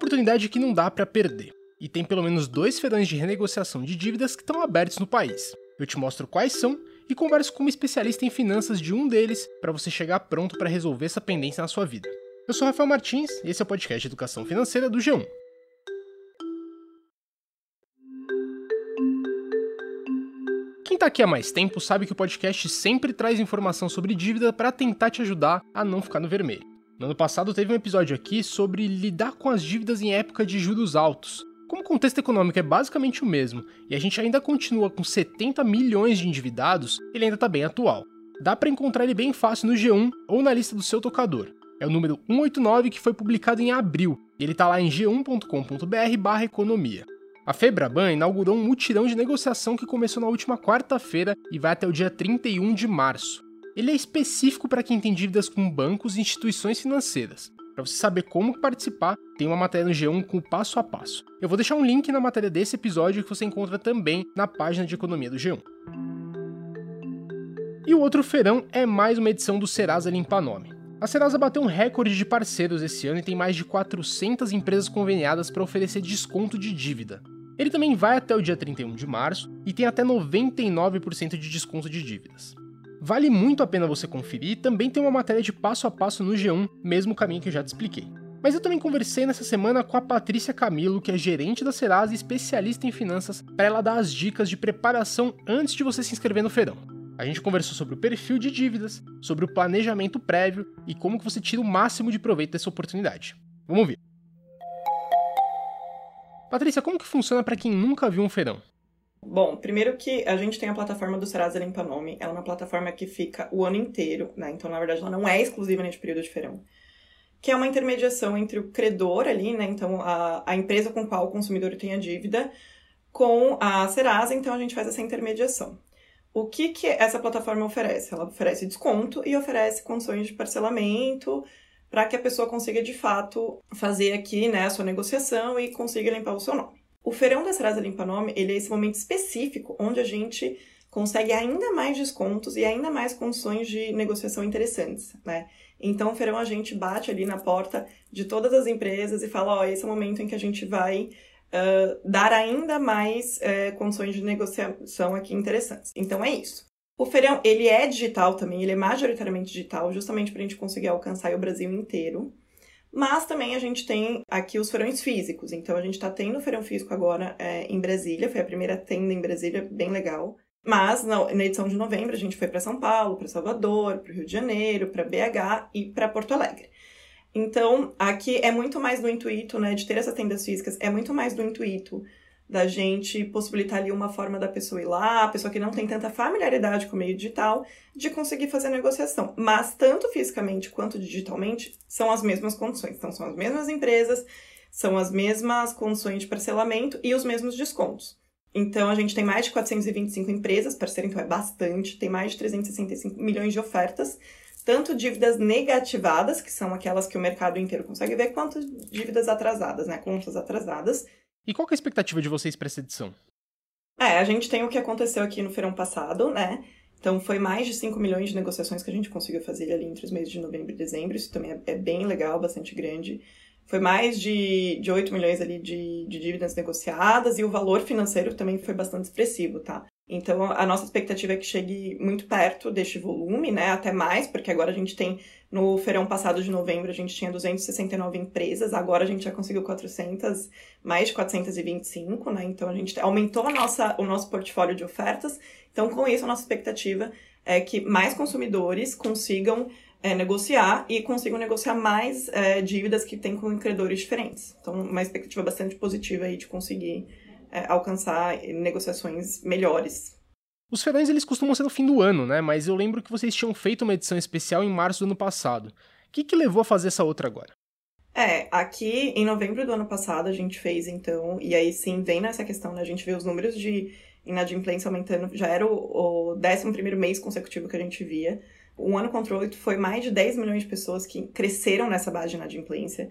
oportunidade que não dá para perder. E tem pelo menos dois ferões de renegociação de dívidas que estão abertos no país. Eu te mostro quais são e converso com uma especialista em finanças de um deles para você chegar pronto para resolver essa pendência na sua vida. Eu sou Rafael Martins e esse é o podcast Educação Financeira do G1. Quem está aqui há mais tempo sabe que o podcast sempre traz informação sobre dívida para tentar te ajudar a não ficar no vermelho. No ano passado teve um episódio aqui sobre lidar com as dívidas em época de juros altos. Como o contexto econômico é basicamente o mesmo e a gente ainda continua com 70 milhões de endividados, ele ainda está bem atual. Dá para encontrar ele bem fácil no G1 ou na lista do seu tocador. É o número 189 que foi publicado em abril e ele está lá em g1.com.br/economia. A Febraban inaugurou um mutirão de negociação que começou na última quarta-feira e vai até o dia 31 de março. Ele é específico para quem tem dívidas com bancos e instituições financeiras. Para você saber como participar, tem uma matéria no G1 com o passo a passo. Eu vou deixar um link na matéria desse episódio que você encontra também na página de economia do G1. E o outro feirão é mais uma edição do Serasa Limpa Nome. A Serasa bateu um recorde de parceiros esse ano e tem mais de 400 empresas conveniadas para oferecer desconto de dívida. Ele também vai até o dia 31 de março e tem até 99% de desconto de dívidas. Vale muito a pena você conferir também tem uma matéria de passo a passo no G1, mesmo caminho que eu já te expliquei. Mas eu também conversei nessa semana com a Patrícia Camilo, que é gerente da Serasa e especialista em finanças, para ela dar as dicas de preparação antes de você se inscrever no feirão. A gente conversou sobre o perfil de dívidas, sobre o planejamento prévio e como que você tira o máximo de proveito dessa oportunidade. Vamos ver. Patrícia, como que funciona para quem nunca viu um feirão? Bom, primeiro que a gente tem a plataforma do Serasa Limpa Nome. Ela é uma plataforma que fica o ano inteiro, né? Então, na verdade, ela não é exclusiva neste período de feirão. Que é uma intermediação entre o credor ali, né? Então, a, a empresa com qual o consumidor tem a dívida, com a Serasa. Então, a gente faz essa intermediação. O que, que essa plataforma oferece? Ela oferece desconto e oferece condições de parcelamento para que a pessoa consiga, de fato, fazer aqui né, a sua negociação e consiga limpar o seu nome. O feirão da Serasa Limpa Nome, ele é esse momento específico onde a gente consegue ainda mais descontos e ainda mais condições de negociação interessantes, né? Então, o feirão a gente bate ali na porta de todas as empresas e fala, ó, oh, esse é o momento em que a gente vai uh, dar ainda mais uh, condições de negociação aqui interessantes. Então, é isso. O feirão, ele é digital também, ele é majoritariamente digital, justamente para a gente conseguir alcançar o Brasil inteiro. Mas também a gente tem aqui os feirões físicos. Então a gente está tendo o feirão físico agora é, em Brasília, foi a primeira tenda em Brasília, bem legal. Mas na, na edição de novembro a gente foi para São Paulo, para Salvador, para o Rio de Janeiro, para BH e para Porto Alegre. Então aqui é muito mais do intuito, né, de ter essas tendas físicas, é muito mais do intuito da gente possibilitar ali uma forma da pessoa ir lá, a pessoa que não tem tanta familiaridade com o meio digital, de conseguir fazer a negociação. Mas tanto fisicamente quanto digitalmente são as mesmas condições. Então são as mesmas empresas, são as mesmas condições de parcelamento e os mesmos descontos. Então a gente tem mais de 425 empresas parceiro, então é bastante, tem mais de 365 milhões de ofertas, tanto dívidas negativadas, que são aquelas que o mercado inteiro consegue ver, quanto dívidas atrasadas, né, contas atrasadas. E qual é a expectativa de vocês para essa edição? É, a gente tem o que aconteceu aqui no feirão passado, né? Então, foi mais de 5 milhões de negociações que a gente conseguiu fazer ali entre os meses de novembro e dezembro. Isso também é, é bem legal, bastante grande. Foi mais de, de 8 milhões ali de, de dívidas negociadas e o valor financeiro também foi bastante expressivo, tá? Então, a nossa expectativa é que chegue muito perto deste volume, né? Até mais, porque agora a gente tem, no feirão passado de novembro, a gente tinha 269 empresas, agora a gente já conseguiu 400, mais de 425, né? Então, a gente aumentou a nossa, o nosso portfólio de ofertas. Então, com isso, a nossa expectativa é que mais consumidores consigam é, negociar e consigam negociar mais é, dívidas que têm com credores diferentes. Então, uma expectativa bastante positiva aí de conseguir é, alcançar negociações melhores. Os feirões eles costumam ser no fim do ano, né? Mas eu lembro que vocês tinham feito uma edição especial em março do ano passado. O que, que levou a fazer essa outra agora? É, aqui em novembro do ano passado a gente fez então, e aí sim vem nessa questão, né? A gente vê os números de inadimplência aumentando, já era o, o 11 mês consecutivo que a gente via. O ano contra o foi mais de 10 milhões de pessoas que cresceram nessa base de inadimplência.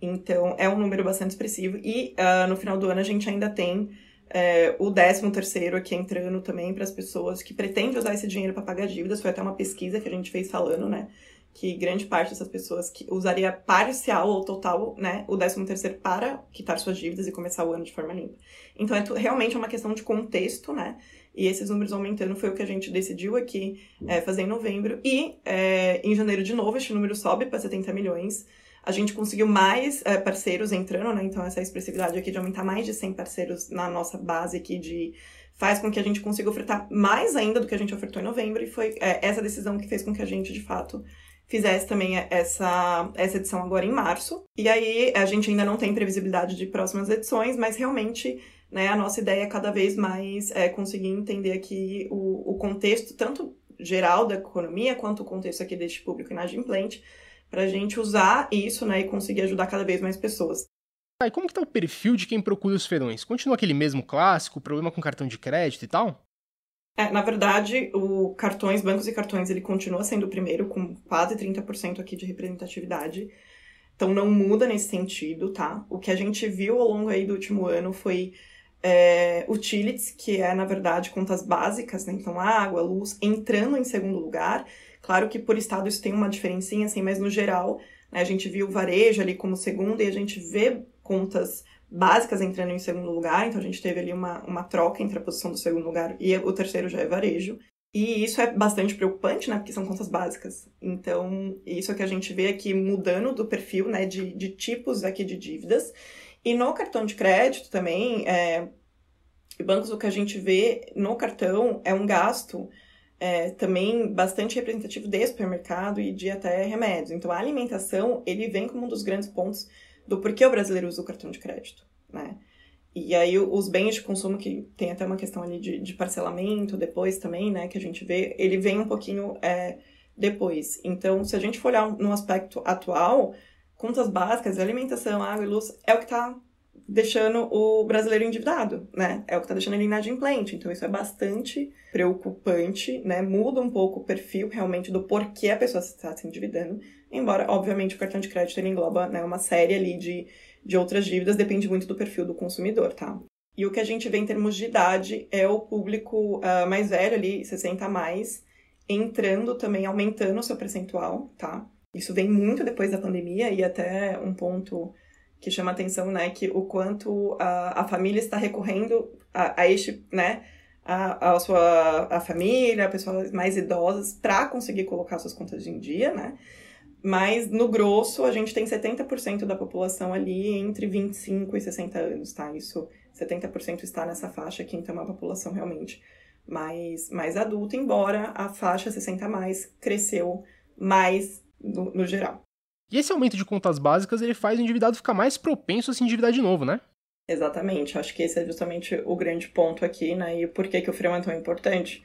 Então, é um número bastante expressivo. E uh, no final do ano a gente ainda tem é, o 13 terceiro aqui entrando também para as pessoas que pretendem usar esse dinheiro para pagar dívidas. Foi até uma pesquisa que a gente fez falando, né? que grande parte dessas pessoas que usaria parcial ou total, né, o 13 terceiro para quitar suas dívidas e começar o ano de forma limpa. Então é realmente uma questão de contexto, né? E esses números aumentando foi o que a gente decidiu aqui é, fazer em novembro. E é, em janeiro, de novo, este número sobe para 70 milhões. A gente conseguiu mais é, parceiros entrando, né? Então, essa expressividade aqui de aumentar mais de 100 parceiros na nossa base aqui de faz com que a gente consiga ofertar mais ainda do que a gente ofertou em novembro. E foi é, essa decisão que fez com que a gente, de fato, fizesse também essa, essa edição agora em março. E aí a gente ainda não tem previsibilidade de próximas edições, mas realmente né, a nossa ideia é cada vez mais é, conseguir entender aqui o, o contexto, tanto geral da economia, quanto o contexto aqui deste público inadimplente, para a gente usar isso né, e conseguir ajudar cada vez mais pessoas. Ah, e como que tá o perfil de quem procura os ferões? Continua aquele mesmo clássico, problema com cartão de crédito e tal? É, na verdade, o cartões, bancos e cartões, ele continua sendo o primeiro, com quase 30% aqui de representatividade. Então não muda nesse sentido, tá? O que a gente viu ao longo aí do último ano foi é, utilities, que é, na verdade, contas básicas, né? Então água, luz, entrando em segundo lugar. Claro que por estado isso tem uma diferencinha, assim, mas no geral, né, a gente viu varejo ali como segundo e a gente vê contas básicas entrando em segundo lugar, então a gente teve ali uma, uma troca entre a posição do segundo lugar e o terceiro já é varejo. E isso é bastante preocupante, né? Porque são contas básicas. Então, isso é que a gente vê aqui mudando do perfil, né? De, de tipos aqui de dívidas. E no cartão de crédito também, é, bancos, o que a gente vê no cartão é um gasto é, também bastante representativo de supermercado e de até remédios. Então, a alimentação, ele vem como um dos grandes pontos do porquê o brasileiro usa o cartão de crédito, né? E aí os bens de consumo, que tem até uma questão ali de, de parcelamento depois também, né, que a gente vê, ele vem um pouquinho é, depois. Então, se a gente for olhar no aspecto atual, contas básicas, alimentação, água e luz, é o que está deixando o brasileiro endividado, né? É o que está deixando ele inadimplente. Então, isso é bastante preocupante, né? Muda um pouco o perfil realmente do porquê a pessoa está se endividando. Embora, obviamente, o cartão de crédito ele engloba né, uma série ali de, de outras dívidas, depende muito do perfil do consumidor, tá? E o que a gente vê em termos de idade é o público uh, mais velho ali, 60 a mais, entrando também, aumentando o seu percentual, tá? Isso vem muito depois da pandemia e até um ponto que chama atenção, né, que o quanto a, a família está recorrendo a, a este, né, a, a sua a família, pessoas mais idosas, para conseguir colocar suas contas em dia, né? Mas no grosso, a gente tem 70% da população ali entre 25 e 60 anos, tá? Isso, 70% está nessa faixa aqui, então é uma população realmente mais, mais adulta, embora a faixa 60 mais cresceu mais no, no geral. E esse aumento de contas básicas, ele faz o endividado ficar mais propenso a se endividar de novo, né? Exatamente, acho que esse é justamente o grande ponto aqui, né? E por que, que o freio é tão importante?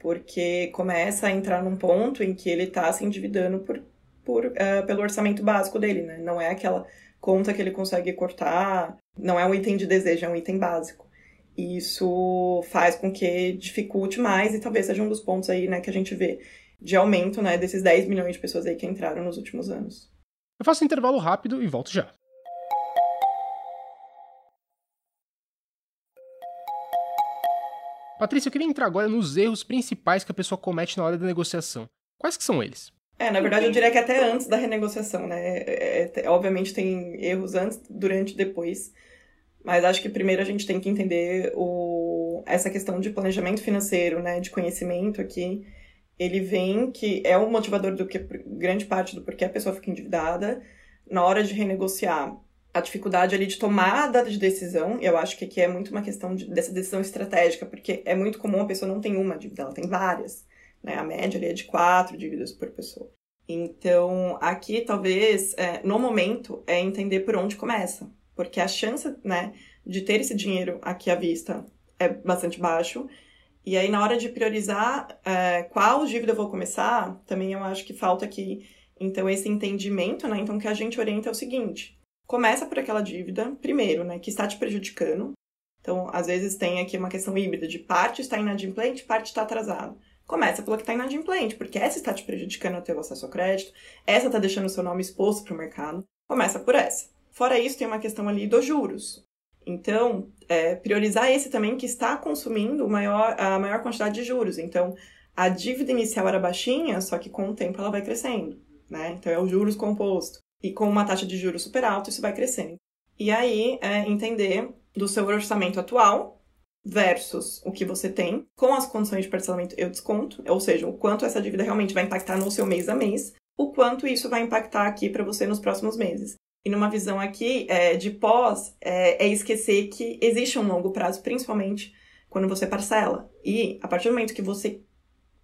Porque começa a entrar num ponto em que ele está se endividando por, por, uh, pelo orçamento básico dele, né? Não é aquela conta que ele consegue cortar, não é um item de desejo, é um item básico. E isso faz com que dificulte mais e talvez seja um dos pontos aí, né, que a gente vê de aumento, né, desses 10 milhões de pessoas aí que entraram nos últimos anos. Eu faço um intervalo rápido e volto já. Patrícia, eu queria entrar agora nos erros principais que a pessoa comete na hora da negociação. Quais que são eles? É, na verdade, eu diria que até antes da renegociação, né? É, é, obviamente tem erros antes, durante e depois. Mas acho que primeiro a gente tem que entender o, essa questão de planejamento financeiro, né? De conhecimento aqui. Ele vem que é o motivador do que grande parte do porquê a pessoa fica endividada. Na hora de renegociar, a dificuldade ali de tomada de decisão, eu acho que aqui é muito uma questão de, dessa decisão estratégica, porque é muito comum a pessoa não tem uma dívida, ela tem várias. Né? A média ali é de quatro dívidas por pessoa. Então, aqui talvez, é, no momento, é entender por onde começa. Porque a chance né, de ter esse dinheiro aqui à vista é bastante baixo. E aí, na hora de priorizar é, qual dívida eu vou começar, também eu acho que falta aqui, então, esse entendimento, né? Então, que a gente orienta é o seguinte: Começa por aquela dívida, primeiro, né, que está te prejudicando. Então, às vezes tem aqui uma questão híbrida de parte está inadimplente, parte está atrasado. Começa pela que está inadimplente, porque essa está te prejudicando o teu acesso ao crédito, essa está deixando o seu nome exposto para o mercado. Começa por essa. Fora isso, tem uma questão ali dos juros. Então, é, priorizar esse também que está consumindo maior, a maior quantidade de juros. Então, a dívida inicial era baixinha, só que com o tempo ela vai crescendo. né? Então é o juros composto. E com uma taxa de juros super alta, isso vai crescendo. E aí, é entender do seu orçamento atual versus o que você tem, com as condições de parcelamento eu desconto, ou seja, o quanto essa dívida realmente vai impactar no seu mês a mês, o quanto isso vai impactar aqui para você nos próximos meses. E numa visão aqui é, de pós, é, é esquecer que existe um longo prazo, principalmente quando você parcela. E a partir do momento que você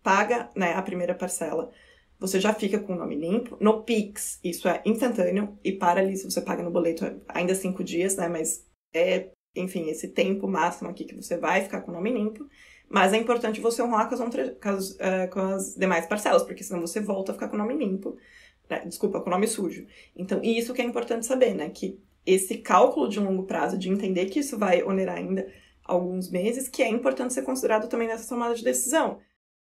paga né, a primeira parcela, você já fica com o nome limpo. No Pix, isso é instantâneo, e para ali, se você paga no boleto, ainda cinco dias, né? Mas é, enfim, esse tempo máximo aqui que você vai ficar com o nome limpo. Mas é importante você honrar com as, com as, uh, com as demais parcelas, porque senão você volta a ficar com o nome limpo. Desculpa, com o nome sujo. Então, e isso que é importante saber, né? Que esse cálculo de longo prazo, de entender que isso vai onerar ainda alguns meses, que é importante ser considerado também nessa tomada de decisão.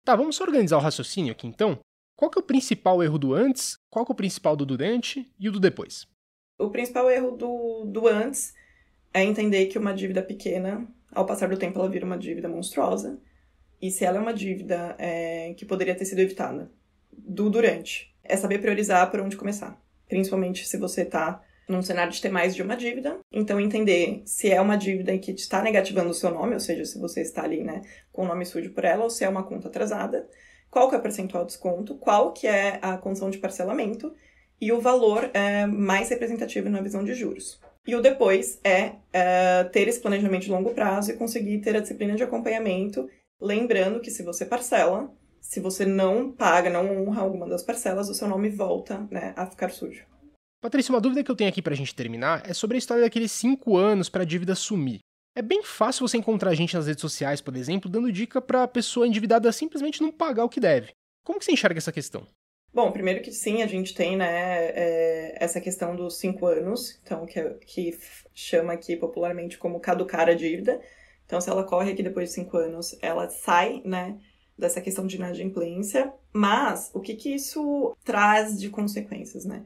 Tá, vamos organizar o raciocínio aqui então? Qual que é o principal erro do antes, qual que é o principal do durante e o do depois? O principal erro do, do antes é entender que uma dívida pequena, ao passar do tempo, ela vira uma dívida monstruosa. E se ela é uma dívida é, que poderia ter sido evitada do durante, é saber priorizar por onde começar. Principalmente se você está num cenário de ter mais de uma dívida. Então, entender se é uma dívida que está negativando o seu nome, ou seja, se você está ali, né, com o nome sujo por ela, ou se é uma conta atrasada, qual que é o percentual de desconto, qual que é a condição de parcelamento e o valor é, mais representativo na visão de juros. E o depois é, é ter esse planejamento de longo prazo e conseguir ter a disciplina de acompanhamento, lembrando que se você parcela, se você não paga, não honra alguma das parcelas, o seu nome volta né, a ficar sujo. Patrícia, uma dúvida que eu tenho aqui pra gente terminar é sobre a história daqueles cinco anos para a dívida sumir. É bem fácil você encontrar a gente nas redes sociais, por exemplo, dando dica para a pessoa endividada simplesmente não pagar o que deve. Como que você enxerga essa questão? Bom, primeiro que sim, a gente tem né, é, essa questão dos cinco anos, então que, que chama aqui popularmente como caducar a dívida. Então, se ela corre aqui depois de cinco anos, ela sai, né, dessa questão de inadimplência. Mas o que que isso traz de consequências, né?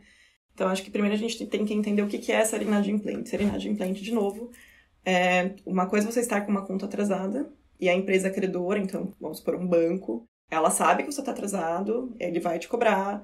Então, acho que primeiro a gente tem que entender o que é essa inadimplente. Ser inadimplente, de novo, é uma coisa é você estar com uma conta atrasada e a empresa credora, então, vamos supor, um banco, ela sabe que você está atrasado, ele vai te cobrar.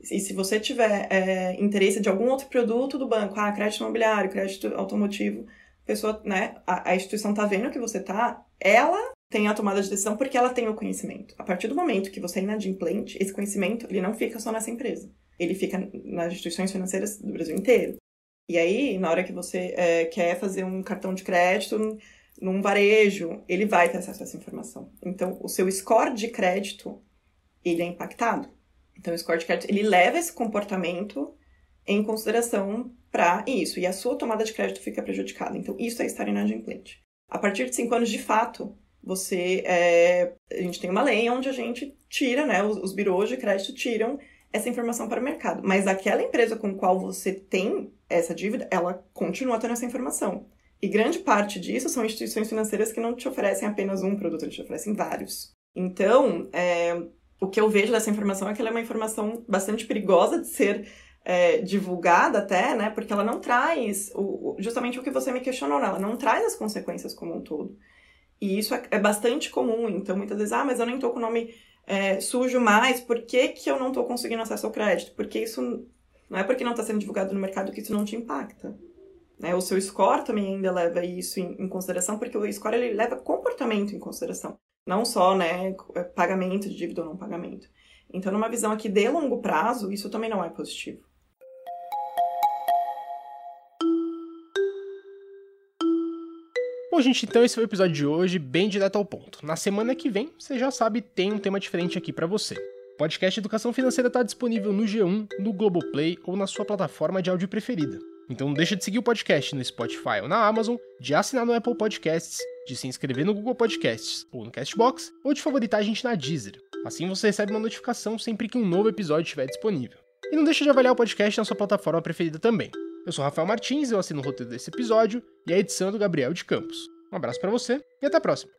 E se você tiver é, interesse de algum outro produto do banco, ah, crédito imobiliário, crédito automotivo, pessoa, né, a, a instituição está vendo que você está, ela tem a tomada de decisão porque ela tem o conhecimento. A partir do momento que você é inadimplente, esse conhecimento ele não fica só nessa empresa ele fica nas instituições financeiras do Brasil inteiro. E aí, na hora que você é, quer fazer um cartão de crédito num varejo, ele vai ter acesso a essa informação. Então, o seu score de crédito, ele é impactado. Então, o score de crédito, ele leva esse comportamento em consideração para isso. E a sua tomada de crédito fica prejudicada. Então, isso é estar inadimplente. A partir de cinco anos, de fato, você... É, a gente tem uma lei onde a gente tira, né? Os, os birôs de crédito tiram essa informação para o mercado. Mas aquela empresa com qual você tem essa dívida, ela continua tendo essa informação. E grande parte disso são instituições financeiras que não te oferecem apenas um produto, eles te oferecem vários. Então, é, o que eu vejo dessa informação é que ela é uma informação bastante perigosa de ser é, divulgada até, né? Porque ela não traz o, justamente o que você me questionou, né? ela não traz as consequências como um todo. E isso é, é bastante comum. Então, muitas vezes, ah, mas eu nem tô com o nome é, sujo mais, por que, que eu não estou conseguindo acesso ao crédito? Porque isso não é porque não está sendo divulgado no mercado que isso não te impacta. Né? O seu score também ainda leva isso em, em, consideração, porque o score ele leva comportamento em consideração, não só né, pagamento de dívida ou não pagamento. Então, numa visão aqui de longo prazo, isso também não é positivo. Bom, gente, então esse foi o episódio de hoje, bem direto ao ponto. Na semana que vem, você já sabe, tem um tema diferente aqui para você. O podcast Educação Financeira está disponível no G1, no Globoplay ou na sua plataforma de áudio preferida. Então não deixa de seguir o podcast no Spotify ou na Amazon, de assinar no Apple Podcasts, de se inscrever no Google Podcasts ou no Castbox, ou de favoritar a gente na Deezer. Assim você recebe uma notificação sempre que um novo episódio estiver disponível. E não deixa de avaliar o podcast na sua plataforma preferida também. Eu sou Rafael Martins, eu assino o roteiro desse episódio e a edição é do Gabriel de Campos. Um abraço para você e até a próxima.